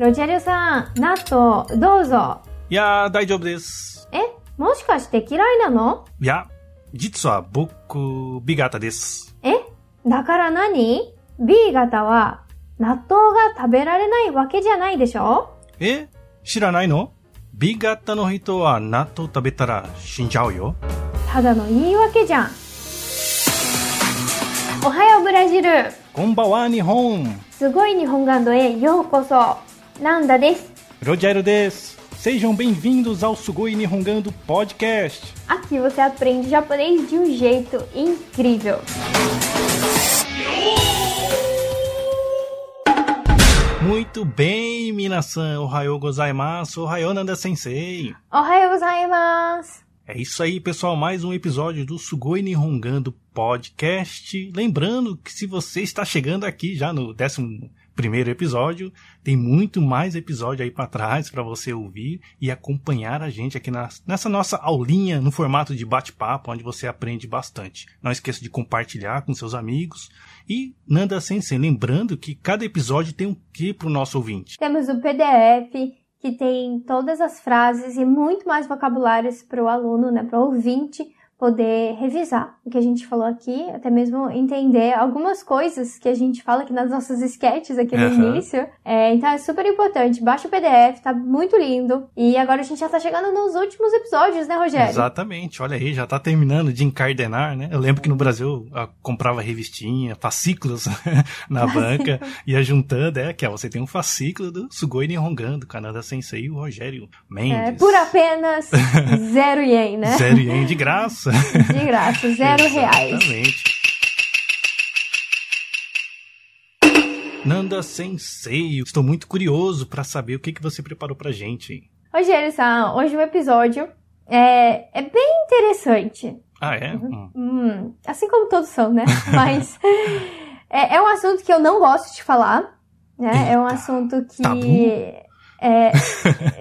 ロジェルさん、納豆、どうぞ。いやー、大丈夫です。え、もしかして嫌いなの？いや、実は僕、ビ型です。えだから何 ?B 型は、納豆が食べられないわけじゃないでしょ？え知らないの ?B 型の人は納豆食べたら死んじゃうよ。ただの言い訳じゃん。おはようブラジルこんばんは、日本。すごい日本ガンドへようこそなんだです。 Rogério des. Sejam bem-vindos ao Sugoi Nihongando Podcast. Aqui você aprende japonês de um jeito incrível. Muito bem, minasan. Ohayou gozaimasu. Ohayou Nanda Sensei. Ohayou gozaimasu. É isso aí, pessoal. Mais um episódio do Sugoi Nihongando Podcast. Lembrando que se você está chegando aqui já no décimo primeiro episódio, tem muito mais episódio aí para trás para você ouvir e acompanhar a gente aqui na, nessa nossa aulinha no formato de bate-papo, onde você aprende bastante. Não esqueça de compartilhar com seus amigos. E Nanda Sensei, lembrando que cada episódio tem um que para o nosso ouvinte. Temos o PDF que tem todas as frases e muito mais vocabulários para o aluno, né, para o ouvinte poder revisar o que a gente falou aqui, até mesmo entender algumas coisas que a gente fala aqui nas nossas sketches aqui no Uhum. início. É, então é super importante. Baixa o PDF, tá muito lindo. E agora a gente já tá chegando nos últimos episódios, né, Rogério? Exatamente, olha aí, já tá terminando de encardenar, né? Eu lembro que no Brasil eu comprava revistinha, fascículos na banca, ia juntando, é, que ó, você tem um fascículo do Sugoi Nihongando, Canada Sensei e o Rogério Mendes. É, por apenas zero ien, né? Zero ien de graça. De graça, zero reais. Exatamente. Nanda Sensei, estou muito curioso para saber o que, que você preparou pra gente. hein? Rogério-san, hoje o episódio é, é bem interessante. Ah, é? Hum. Hum, assim como todos são, né? Mas é, é um assunto que eu não gosto de falar, né? é um Eita, assunto que é,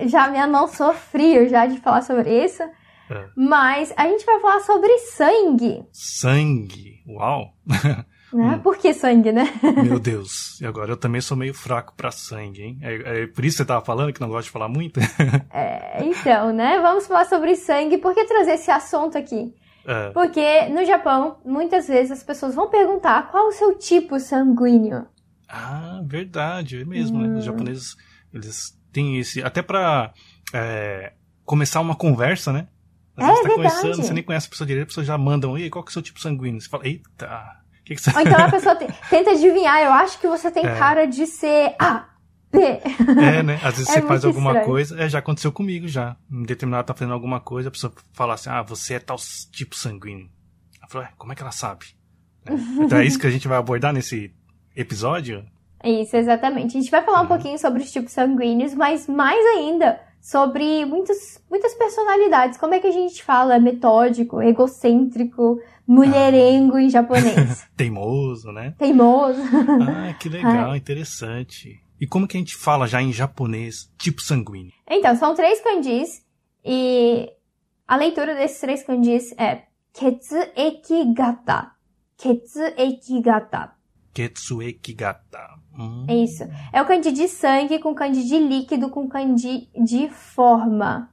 já minha mão sofria já de falar sobre isso. É. Mas a gente vai falar sobre sangue, Sangue, uau! né? Hum. Por que sangue, né? Meu Deus, e agora eu também sou meio fraco pra sangue, hein? É, é por isso que você tava falando que não gosta de falar muito? É, então, né? Vamos falar sobre sangue. Por que trazer esse assunto aqui? É, Porque no Japão, muitas vezes as pessoas vão perguntar qual o seu tipo sanguíneo. Ah, verdade, é mesmo, né? Hum. Os japoneses, eles têm esse. Até pra é, começar uma conversa, né? Às É vezes tá verdade. conversando, você nem conhece a pessoa direito, a pessoa já mandam, e aí, qual que é o seu tipo sanguíneo? Você fala, eita, o que, que você. Ou então a pessoa te- tenta adivinhar, eu acho que você tem É. cara de ser A, B. É, né? Às vezes É você faz alguma estranho. coisa, é, já aconteceu comigo já. Em determinado tá fazendo alguma coisa, a pessoa fala assim, ah, você é tal tipo sanguíneo. Ela falou, é, como é que ela sabe? Né? Então é isso que a gente vai abordar nesse episódio? Isso, exatamente. A gente vai falar um Uhum. pouquinho sobre os tipos sanguíneos, mas mais ainda sobre muitas, muitas personalidades. Como é que a gente fala metódico, egocêntrico, mulherengo em japonês? Teimoso, né? Teimoso. Ah, que legal, interessante. E como que a gente fala já em japonês, tipo sanguíneo? Então, são três kanjis e a leitura desses três kanjis é Ketsueki gata. Ketsueki gata. Ketsueki gata. Hum, É isso. É o kanji de sangue com kanji de líquido com kanji de forma.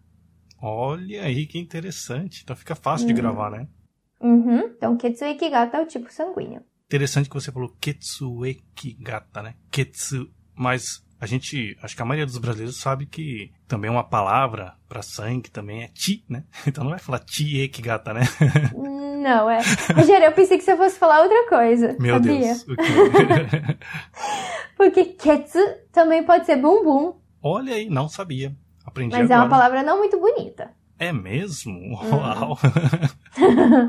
Olha aí que interessante. Então fica fácil de Hum. gravar, né? Uhum. Então, Ketsueki gata é o tipo sanguíneo. Interessante que você falou Ketsueki gata, né? Ketsu. Mas a gente, acho que a maioria dos brasileiros sabe que também uma palavra pra sangue também é ti, né? Então não vai falar tieki gata, né? Não, é. Rogério, eu pensei que você fosse falar outra coisa. Meu sabia? Deus. Porque ketsu também pode ser bumbum, Olha aí, não sabia. Aprendi mas é agora. uma palavra não muito bonita. É mesmo? Uhum. Uau.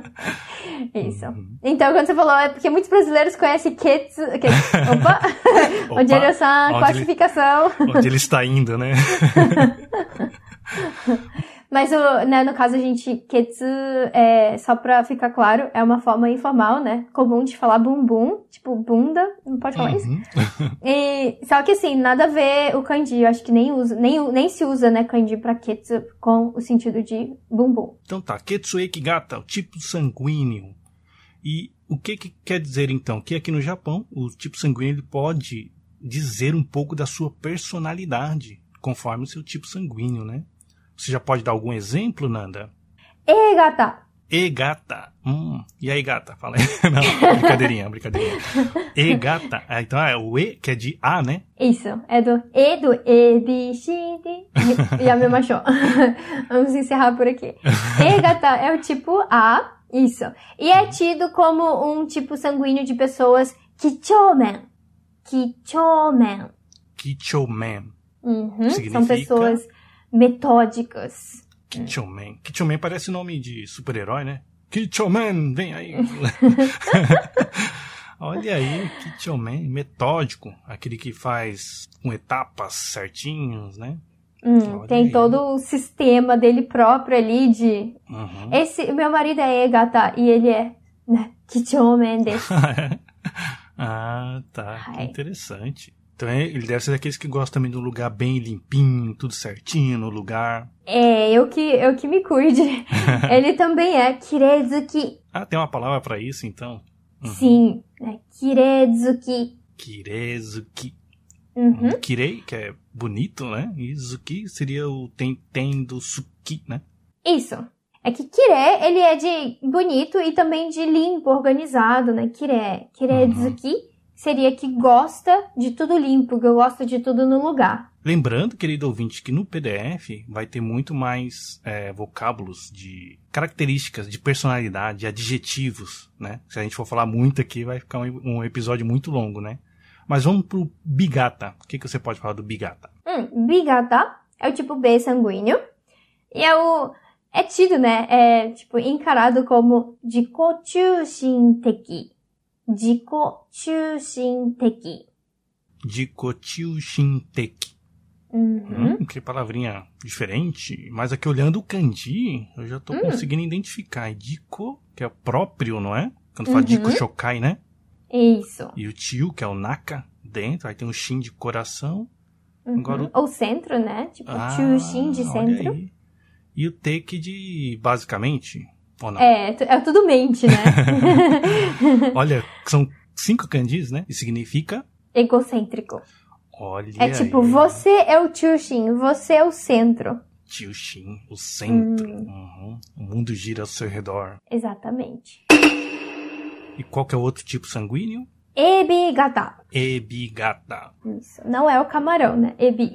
Isso. Uhum. Então, quando você falou, é porque muitos brasileiros conhecem ketsu. que- Opa! Opa, Onde ele onde ele- classificação. Onde ele está indo, né? Mas, o, né, no caso, a gente, ketsu, é, só pra ficar claro, é uma forma informal, né? Comum de falar bumbum, tipo bunda, não pode falar isso? Uhum. E, só que assim, nada a ver o kanji, eu acho que nem, usa, nem, nem se usa, né, kanji pra ketsu com o sentido de bumbum. Então tá, Ketsueki gata, o tipo sanguíneo. E o que, que quer dizer então? Que aqui no Japão, o tipo sanguíneo ele pode dizer um pouco da sua personalidade, conforme o seu tipo sanguíneo, né? Você já pode dar algum exemplo, Nanda? E gata. E gata. Hum. E aí, gata? Fala aí. Não, brincadeirinha, brincadeirinha. E gata. Ah, então é o E, que é de A, né? Isso. É do E do E, B, C, D. E a mesma show. Vamos encerrar por aqui. E gata é o tipo A. Isso. E é tido como um tipo sanguíneo de pessoas kichomen. Kichomen. Kichomen. Uhum. Significa? São pessoas metódicas. Kichomen. Kichomen parece nome de super-herói, né? Kichomen, vem aí. Olha aí, Kichomen, metódico, aquele que faz com etapas certinhos, né? Hum, tem aí. todo o sistema dele próprio ali de. Uhum. Esse, meu marido é Egata e ele é. Né, Kichomen desu. ah, tá. Que Ai. interessante. Então é- ele deve ser daqueles que gostam também de um lugar bem limpinho, tudo certinho no lugar. É, eu que, eu que me cuide. ele também é Kirezuki. Ah, tem uma palavra pra isso então? Uhum. Sim, né? Kirezuki. Kirezuki. Uhum. Kirei, que é bonito, né? E Zuki seria o tem do Suki, né? Isso. É que Kire, ele é de bonito e também de limpo, organizado, né? Kire. Kirezuki seria que gosta de tudo limpo, que gosta de tudo no lugar. Lembrando, querido ouvinte, que no PDF vai ter muito mais é, vocábulos de características, de personalidade, de adjetivos, né? Se a gente for falar muito aqui, vai ficar um, um episódio muito longo, né? Mas vamos pro Bigata. O que, que você pode falar do Bigata? Hum, Bigata é o tipo B sanguíneo. E é o. É tido, né? É, tipo, encarado como Jikochushinteki. Jikochushinteki. Dikotiu Shinteki. Uhum. Hum, que palavrinha diferente. Mas aqui olhando o kanji, eu já tô Hum. conseguindo identificar. É Diko, que é o próprio, não é? Quando fala Uhum. Diko Shokai, né? Isso. E o Tio, que é o Naka, dentro. Aí tem um Shin de coração. Uhum. Agora o- Ou centro, né? Tipo, Ah, Chushin de olha centro. E o Teki de basicamente, ou não? É, é tudo mente, né? Olha, são cinco kanjis, né? E significa, Egocêntrico. olha É tipo, aí, você é o Chushin, você é o centro. Tio Shin, o centro. Hum. Uhum. O mundo gira ao seu redor. Exatamente. E qual que é o outro tipo sanguíneo? Ebigata. Ebigata. Isso. Não é o camarão, né? Ebi.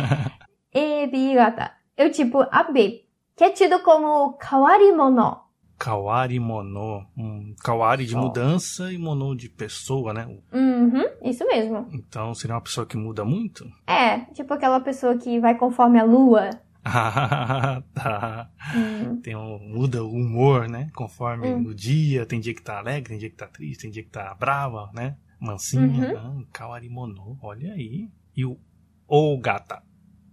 Ebigata. O tipo AB, que é tido como kawarimono. Kawari mono. Hum, kawari de Só. mudança e mono de pessoa, né? Uhum, isso mesmo. Então seria uma pessoa que muda muito? É, tipo aquela pessoa que vai conforme a lua. Ah, tá. Hum, Tem um, muda o humor, né? Conforme Hum. o dia. Tem dia que tá alegre, tem dia que tá triste, tem dia que tá brava, né? Mansinha. Ah, Kawari mono. Olha aí. E o Ogata.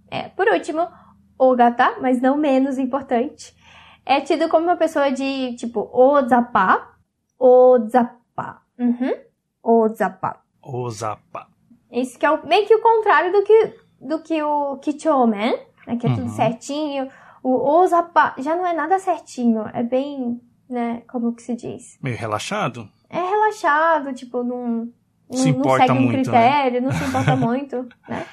É, por último, Ogata, mas não menos importante, é tido como uma pessoa de tipo Ozapa, Ozapa. Uhum. Ozapa. Ozapa. Isso que é o- meio que o contrário do que, do que o Kichomen, né, que é tudo Uhum. certinho. O Ozapa já não é nada certinho, é bem, né, como que se diz? Meio relaxado? É relaxado, tipo, não, não, Se não importa segue um muito, né? critério, não se importa muito, né?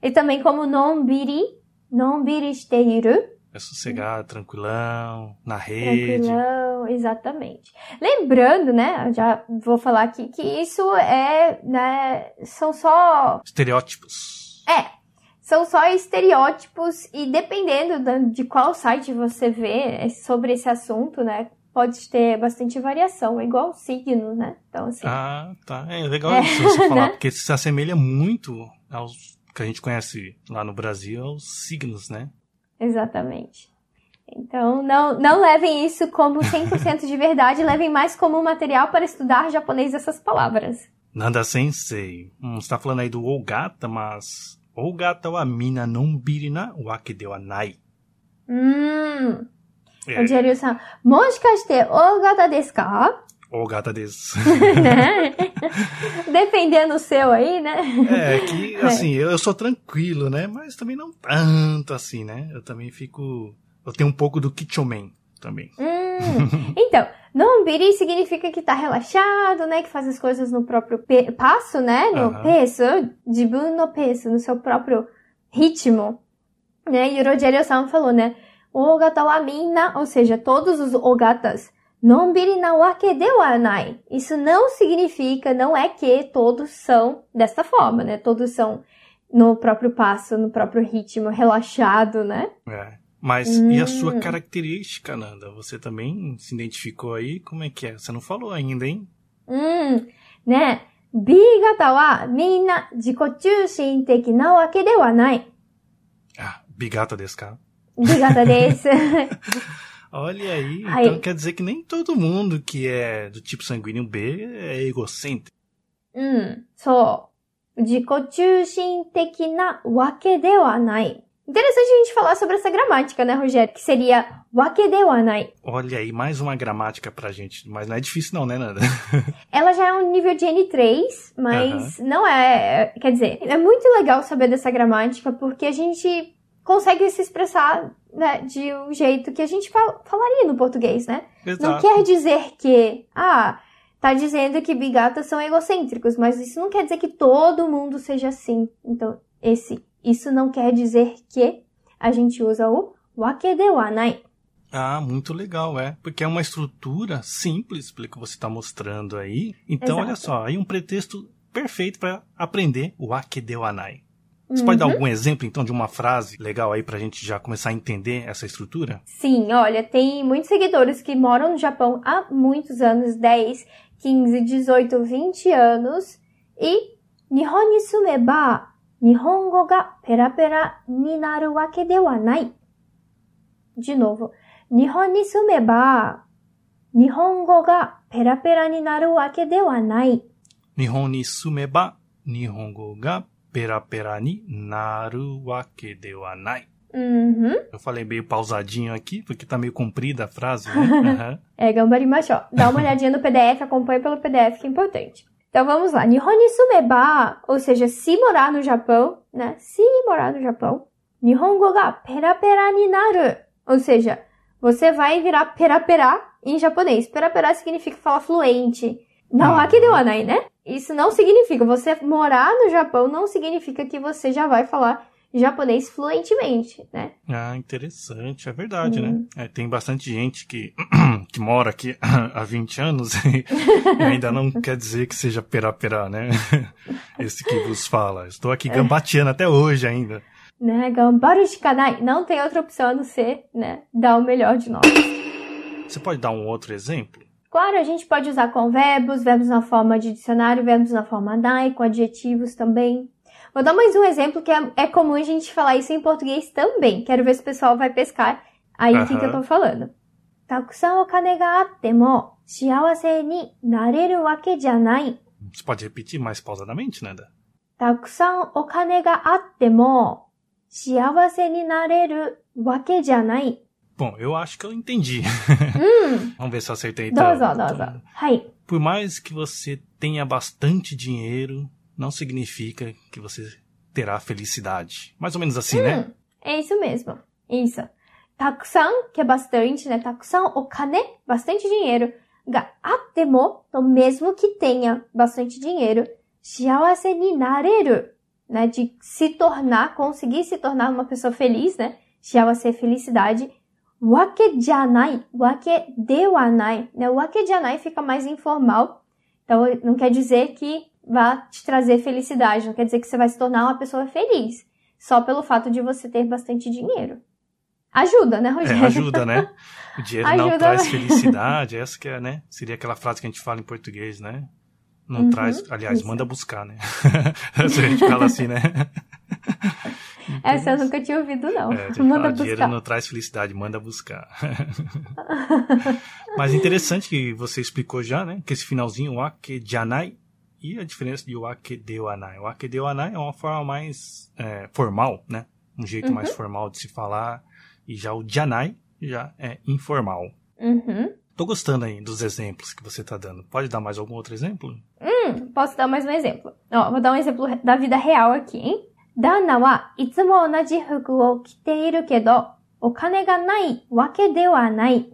E também como nonbiri, nonbiri shiteiru, É sossegado, tranquilão, na rede. tranquilão, exatamente. Lembrando, né, já vou falar aqui, que isso é, né, são só Estereótipos. É, são só estereótipos e dependendo de qual site você vê sobre esse assunto, né, pode ter bastante variação, é igual signo, né? Então, assim, Ah, tá. É legal É, isso você falar, né? porque se assemelha muito aos que a gente conhece lá no Brasil, aos signos, né? exatamente. Então, não, não levem isso como 100% de verdade, levem mais como um material para estudar japonês essas palavras. Nanda Sensei. Hum, você tá falando aí do Ogata, mas Ogata wa mina nonbiri na wake de wa nai. Hum, É, o Jerry-san, moshikashite ogata desu ka? Ogata desu. né? Dependendo do seu aí, né? É, que assim, eu, eu sou tranquilo, né? Mas também não tanto assim, né? Eu também fico. Eu tenho um pouco do Kichomen também. Hum, então, Nonbiri significa que tá relaxado, né? Que faz as coisas no próprio passo, né? No Aham. peso, jibun no peso, no seu próprio ritmo. Né? E o Rogerio-san falou, né? Ogata wa minna, ou seja, todos os ogatas. Nonbiri na wake de wa nai. Isso não significa, não é que todos são desta forma, né? Todos são no próprio passo, no próprio ritmo, relaxado, né? É. Mas e a sua Hum. característica, Nanda? Você também se identificou aí? Como é que é? Você não falou ainda, hein? うん。ね B 型はみんな自己中心的なわけではない。 Ah, bigata desse cara. B 型です。 Olha aí, aí, então quer dizer que nem todo mundo que é do tipo sanguíneo B é egocêntrico. Hum, so, De Interessante a gente falar sobre essa gramática, né, Rogério? Que seria wakedewanai. Olha aí, mais uma gramática pra gente. Mas não é difícil não, né, Nanda? Ela já é um nível de N3, mas uh -huh. não é... Quer dizer, é muito legal saber dessa gramática, porque a gente consegue se expressar né, de um jeito que a gente fal- falaria no português, né? Não Exato. quer dizer que, ah, tá dizendo que bigatas são egocêntricos, mas isso não quer dizer que todo mundo seja assim. Então, esse, isso não quer dizer que a gente usa o wake de wa nai. Ah, muito legal, é. Porque é uma estrutura simples, pelo que você está mostrando aí. Então, Exato. olha só, aí um pretexto perfeito para aprender o Akedewanai. Você pode dar Uhum. algum exemplo, então, de uma frase legal aí pra gente já começar a entender essa estrutura? Sim, olha, tem muitos seguidores que moram no Japão há muitos anos 10, 15, 18, 20 anos e Nihon ni sumeba Nihongo ga perapera ni naru wake de wa nai. De novo, Nihon ni sumeba Nihongo ga perapera ni naru wake de wa nai. Nihon ni sumeba, Nihongo ga perapera ni naru wake de wa nai. Uhum. Eu falei meio pausadinho aqui, porque tá meio comprida a frase, né? Aham. É, gambarimashou. Dá uma olhadinha no PDF, acompanha pelo PDF, que é importante. Então vamos lá. Nihon ni sumeba, ou seja, se morar no Japão, né? Se morar no Japão. Nihongo ga perapera ni naru. Ou seja, você vai virar perapera em japonês. Perapera significa falar fluente. Não Uhum. aqui de wanai, né? Isso não significa. Você morar no Japão não significa que você já vai falar japonês fluentemente, né? Ah, interessante, é verdade, Hum. né? É, tem bastante gente que, que mora aqui há 20 anos e, e ainda não quer dizer que seja perá-perá, né? Esse que vos fala. Estou aqui gambateando até hoje ainda. né? Gambaru shikanai. Não tem outra opção a não ser, né? Dar o melhor de nós. Você pode dar um outro exemplo? Claro, a gente pode usar com verbos, verbos na forma de dicionário, verbos na forma nai, com adjetivos também. Vou dar mais um exemplo que é, é comum a gente falar isso em português também. Quero ver se o pessoal vai pescar aí o que, que eu tô Aham. falando. Takusan o kane ga atte mo, shiawase ni nareru wake janai. Você pode repetir mais pausadamente, Nanda? たくさんお金があっても幸せになれるわけじゃない。 Bom, eu acho que eu entendi. Hum. Vamos ver se eu acertei. Então. Dozo, dozo. Por mais que você tenha bastante dinheiro, não significa que você terá felicidade. Mais ou menos assim, né? hum. né? É isso mesmo. Isso. Takusan, que é bastante, né? Takusan, o kane, bastante dinheiro. Ga atemo, então mesmo que tenha bastante dinheiro, shiawase ni nareru, né? De se tornar, conseguir se tornar uma pessoa feliz, né? Shiawase é felicidade wakejanai, wake dewanai, né? Wakejanai fica mais informal, então não quer dizer que vá te trazer felicidade, não quer dizer que você vai se tornar uma pessoa feliz, só pelo fato de você ter bastante dinheiro. Ajuda, né, é, Rogério? É, ajuda, né? O dinheiro ajuda não traz felicidade, essa que é, né? Seria aquela frase que a gente fala em português, né? Não uhum, traz, aliás, isso. manda buscar, né? Se a gente fala assim, né? Essa eu nunca tinha ouvido, não. É, Manda fala, dinheiro buscar. não traz felicidade, manda buscar. Mas interessante que você explicou já, né? Que esse finalzinho, o akejanai, e a diferença de o akedewanai. O akedewanai é uma forma mais é, formal, né? Um jeito Uhum. mais formal de se falar. E já o janai já é informal. Uhum. Tô gostando aí dos exemplos que você tá dando. Pode dar mais algum outro exemplo? Hum, posso dar mais um exemplo. Ó, vou dar um exemplo da vida real aqui, hein? 旦那はいつも同じ服を着ているけど、お金がないわけではない。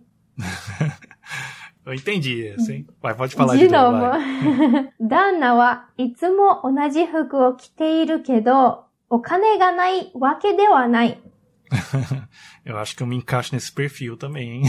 Eu entendi, sim. Vai, pode falar de, de novo. Dana wa itsumo onaji fuku o kiteiru kedo, o kane ga nai wake de wa nai. Eu acho que eu me encaixo nesse perfil também, hein?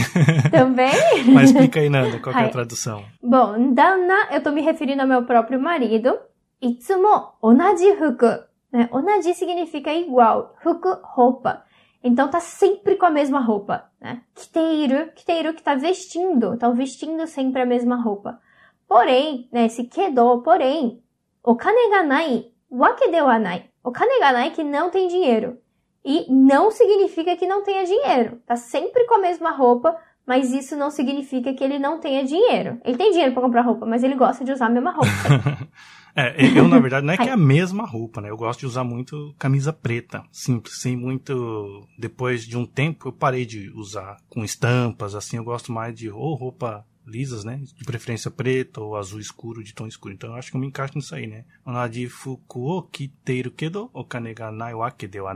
Também? Mas explica aí, Nanda, qual é a tradução? Bom, Dana, eu tô me referindo ao meu próprio marido. Itsumo onaji fuku. Né? Onaji significa igual. Fuku, roupa. Então tá sempre com a mesma roupa, né? Kiteiru, kiteiru que tá vestindo. Tá vestindo sempre a mesma roupa. Porém, né, esse kedo, porém, okane ga nai, wake de wa nai. Okane ga nai que não tem dinheiro. E não significa que não tenha dinheiro. Tá sempre com a mesma roupa, mas isso não significa que ele não tenha dinheiro. Ele tem dinheiro pra comprar roupa, mas ele gosta de usar a mesma roupa. É, eu, na verdade, não é que é a mesma roupa, né? Eu gosto de usar muito camisa preta, simples, sem muito. Depois de um tempo, eu parei de usar com estampas, assim. Eu gosto mais de ou roupa lisas, né? De preferência preta ou azul escuro, de tom escuro. Então eu acho que eu me encaixo nisso aí, né? Onadi fuku o kedo okane ga nai wake de wa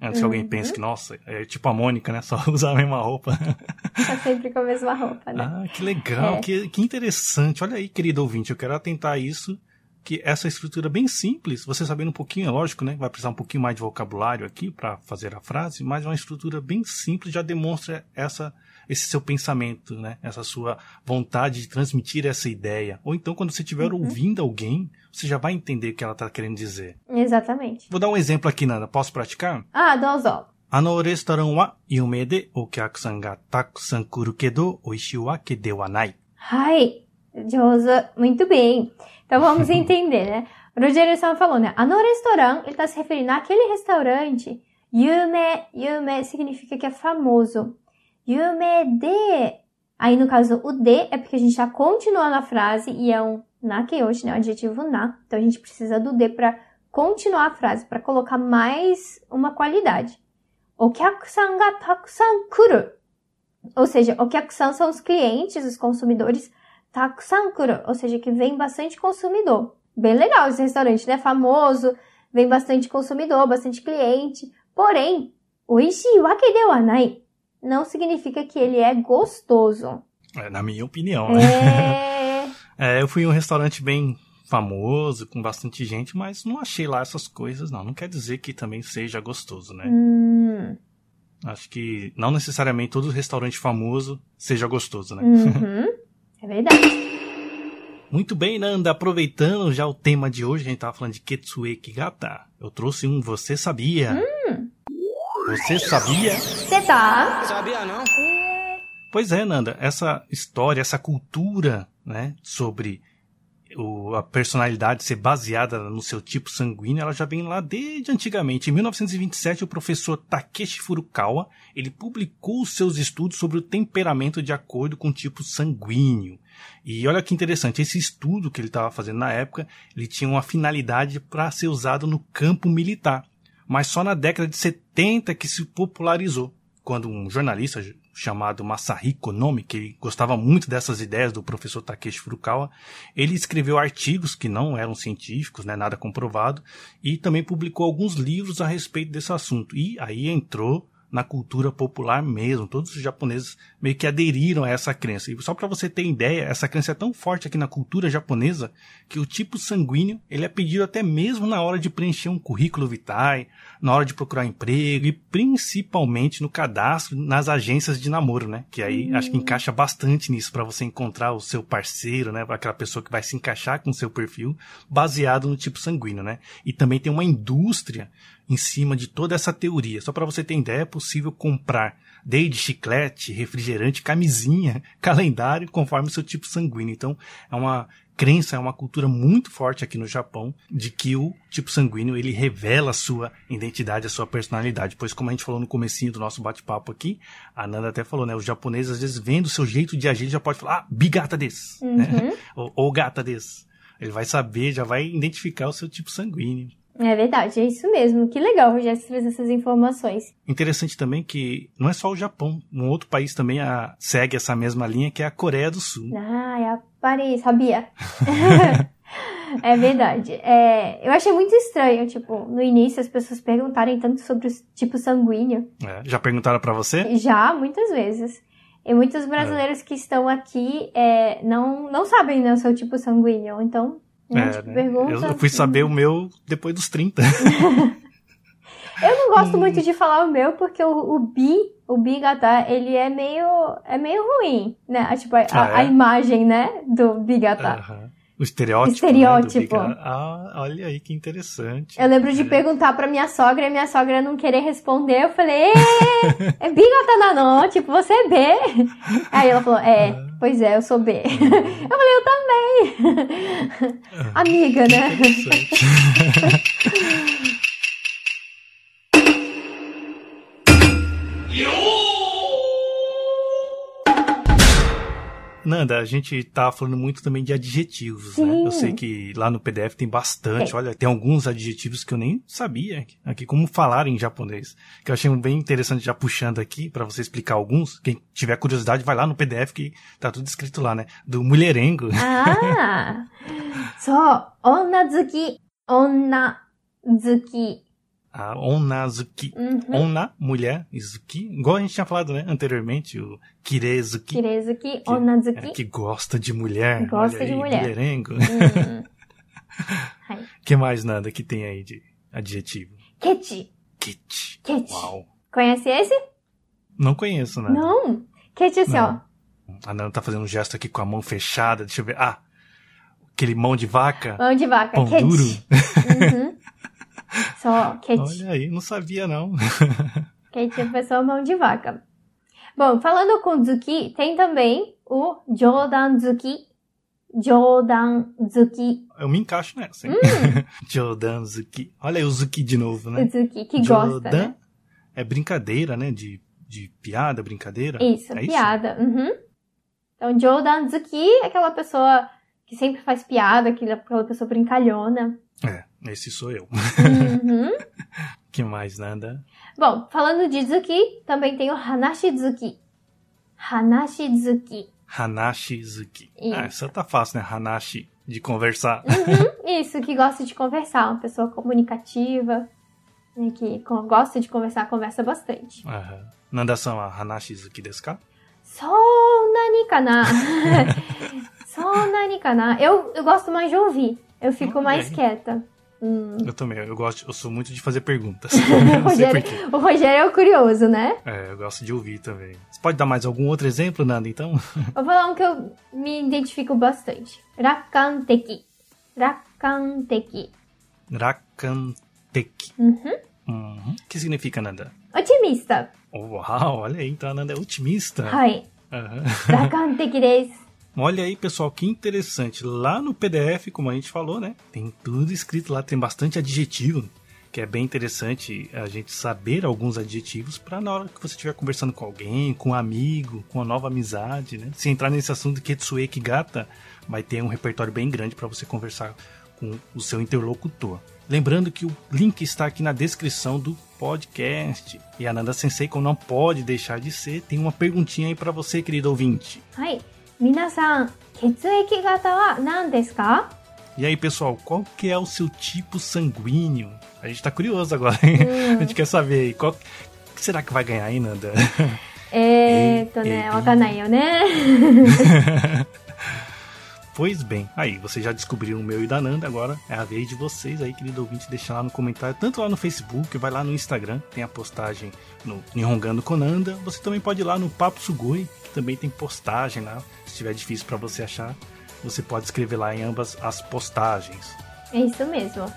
nai. Antes que alguém Uhum. pense que, nossa, é tipo a Mônica, né? Só usar a mesma roupa. tá sempre com a mesma roupa, né? Ah, que legal, É. que, que interessante. Olha aí, querido ouvinte, eu quero atentar isso, que essa estrutura bem simples, você sabendo um pouquinho, é lógico, né? Vai precisar um pouquinho mais de vocabulário aqui para fazer a frase, mas uma estrutura bem simples já demonstra essa esse seu pensamento, né? Essa sua vontade de transmitir essa ideia. Ou então, quando você estiver Uhum. ouvindo alguém, você já vai entender o que ela está querendo dizer. Exatamente. Vou dar um exemplo aqui, Nanda. Posso praticar? Ah, dozo. あのレストランは有名でお客さんがたくさん来るけど美味しいわけではない。 Hai, Josa, muito bem. Então vamos entender, né? O Rogério-san falou, né? A no restaurante, ele tá se referindo àquele restaurante. Yume, yume significa que é famoso. Yume de. Aí no caso, o de é porque a gente tá continuando a frase e é um nakeyoshi, né? O adjetivo na. Então a gente precisa do de pra continuar a frase, pra colocar mais uma qualidade. Okyakusan ga takusan kuru. Ou seja, okyakusan são os clientes, os consumidores. Takusan kuru, ou seja, que vem bastante consumidor. Bem legal esse restaurante, né? Famoso, vem bastante consumidor, bastante cliente. Porém, oishii wake de wa nai não significa que ele é gostoso. É, na minha opinião, né? É... É, eu fui em um restaurante bem famoso, com bastante gente, mas não achei lá essas coisas, não. Não quer dizer que também seja gostoso, né? hum, Acho que não necessariamente todo restaurante famoso seja gostoso, né? uhum, é verdade. Muito bem, Nanda. Aproveitando já o tema de hoje, a gente tava falando de Ketsue Kigata. Eu trouxe um Você Sabia. Você sabia? Você tá? Sabia não? Pois é, Nanda, essa história, essa cultura, né, sobre o- a personalidade ser baseada no seu tipo sanguíneo, ela já vem lá desde antigamente. Em 1927, o professor Takeshi Furukawa, ele publicou os seus estudos sobre o temperamento de acordo com o tipo sanguíneo. E olha que interessante, esse estudo que ele estava fazendo na época, ele tinha uma finalidade para ser usado no campo militar. Mas só na década de 70 que se popularizou quando um jornalista chamado Masahiko Nomi, que gostava muito dessas ideias do professor Takeshi Furukawa, ele escreveu artigos que não eram científicos, né, nada comprovado, e também publicou alguns livros a respeito desse assunto. E aí entrou na cultura popular mesmo. Todos os japoneses meio que aderiram a essa crença. E só para você ter ideia, essa crença é tão forte aqui na cultura japonesa que o tipo sanguíneo ele é pedido até mesmo na hora de preencher um currículo vitae, na hora de procurar emprego e principalmente no cadastro nas agências de namoro, né? Que aí acho que encaixa bastante nisso para você encontrar o seu parceiro, né? Aquela pessoa que vai se encaixar com o seu perfil baseado no tipo sanguíneo, né? E também tem uma indústria em cima de toda essa teoria. Só para você ter ideia, é possível comprar desde chiclete, refrigerante, camisinha, calendário, conforme o seu tipo sanguíneo. Então, é uma crença, é uma cultura muito forte aqui no Japão de que o tipo sanguíneo ele revela a sua identidade, a sua personalidade. Pois como a gente falou no comecinho do nosso bate-papo aqui, a Nanda até falou, né? Os japoneses às vezes vendo o seu jeito de agir, já pode falar, ah, bigata desu, Uhum. né? Ou, ou gata desu. Ele vai saber, já vai identificar o seu tipo sanguíneo. É verdade, é isso mesmo. Que legal, Rogério, trazer essas informações. Interessante também que não é só o Japão, um outro país também a, segue essa mesma linha que é a Coreia do Sul. Ah, é a Paris, sabia? é verdade. É, eu achei muito estranho, tipo, no início as pessoas perguntarem tanto sobre o tipo sanguíneo. É, já perguntaram pra você? Já, muitas vezes. E muitos brasileiros que estão aqui é, não, não sabem né, o seu tipo sanguíneo. Então, É, pergunta. Eu fui saber o meu depois dos 30. Eu não gosto muito de falar o meu, porque o, o bi, o bigatá, ele é meio, é meio ruim, né? A, Tipo, a, Ah, a é? imagem, né, do bigatá. O estereótipo. Estereótipo. Né, do Big- ah, olha aí que interessante. Eu lembro de É. perguntar pra minha sogra e minha sogra não querer responder. Eu falei, "Ê, é bigatá não, tipo, você é B. Aí ela falou, é, pois é, eu sou B. Eu falei, eu também. Amiga, né? Nanda, a gente tá falando muito também de adjetivos, Sim. né? Eu sei que lá no PDF tem bastante. É. Olha, tem alguns adjetivos que eu nem sabia aqui, como falar em japonês. Que eu achei bem interessante já puxando aqui para você explicar alguns. Quem tiver curiosidade, vai lá no PDF que tá tudo escrito lá, né? Do mulherengo. Ah! so, onazuki, onazuki. A onazuki. Uhum. Onna, mulher, izuki. Igual a gente tinha falado, né, anteriormente, o kirezuki. Kirezuki, que- onazuki. É, que gosta de mulher. Gosta de aí, mulher. Mulherengo. Hum. Hai. que mais, Nanda, que tem aí de adjetivo? Kechi. Kit. Kechi. Uau. Conhece esse? Não conheço, Nanda. Não. Kechi assim, ó. Não. A Nanda tá fazendo um gesto aqui com a mão fechada. Deixa eu ver. Ah, aquele mão de vaca. Mão de vaca. Pão Kechi. duro. Uhum. Só, Kechi. Olha aí, não sabia não. Kechi é pessoa mão de vaca. Bom, falando com Zuki, tem também o Jodanzuki. Jodanzuki. Eu me encaixo nessa, Hum. hein? Jodan Zuki. Olha aí o Zuki de novo, né? O Zuki que gosta, Jodan né? é brincadeira, né? De, de piada, brincadeira. Isso, é piada. Uhum. Então, Jodanzuki é aquela pessoa que sempre faz piada, aquela aquela pessoa brincalhona. É, esse sou eu. Uhum. que mais, Nanda? Bom, falando de Zuki, também tem o Hanashizuki. Hanashizuki. Hanashi-zuki. Isso. Ah, essa tá fácil, né? Hanashi, de conversar. Uhum, isso, que gosta de conversar, uma pessoa comunicativa, né, que gosta de conversar, conversa bastante. Aham. Nanda-san, Hanashi-zuki desu ka? Nani kana? Só nani kana? Eu, eu gosto mais de ouvir. Eu fico Olha mais aí. quieta. Hum. Eu também, eu gosto, eu sou muito de fazer perguntas. O Não Rogério, o Rogério é o curioso, né? É, eu gosto de ouvir também. Você pode dar mais algum outro exemplo, Nanda, então? Vou falar um que eu me identifico bastante. Rakanteki. Rakanteki. Rakanteki. Uhum. Uhum. O que significa, Nanda? Otimista. Uau, olha aí, então a Nanda é otimista. Hai. Aham. Rakanteki desu. Olha aí, pessoal, que interessante. Lá no PDF, como a gente falou, né? Tem tudo escrito lá, tem bastante adjetivo, que é bem interessante a gente saber alguns adjetivos para na hora que você estiver conversando com alguém, com um amigo, com uma nova amizade, né? Se entrar nesse assunto de Ketsueki Gata, vai ter um repertório bem grande para você conversar com o seu interlocutor. Lembrando que o link está aqui na descrição do podcast. E a Nanda Sensei, como não pode deixar de ser, tem uma perguntinha aí para você, querido ouvinte. はい。皆さん、血液型は何ですか E aí, pessoal, qual que é o seu tipo sanguíneo? A gente tá curioso agora, hein? A gente quer saber aí, qual o que será que vai ganhar aí, Nanda? えーっとね、えーわかんないよね。 Pois bem, aí, vocês já descobriram o meu e da Nanda, agora é a vez de vocês aí, querido ouvinte, deixar lá no comentário, tanto lá no Facebook, vai lá no Instagram, tem a postagem no Nihongando Nanda Você também pode ir lá no Papo Sugoi, que também tem postagem lá. Se estiver difícil para você achar, você pode escrever lá em ambas as postagens. É isso mesmo.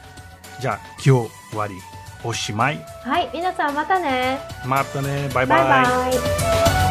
Já, Kyo Wari Oshimai. Hai, minasan, mata né. Mata né, bye bye. bye, bye.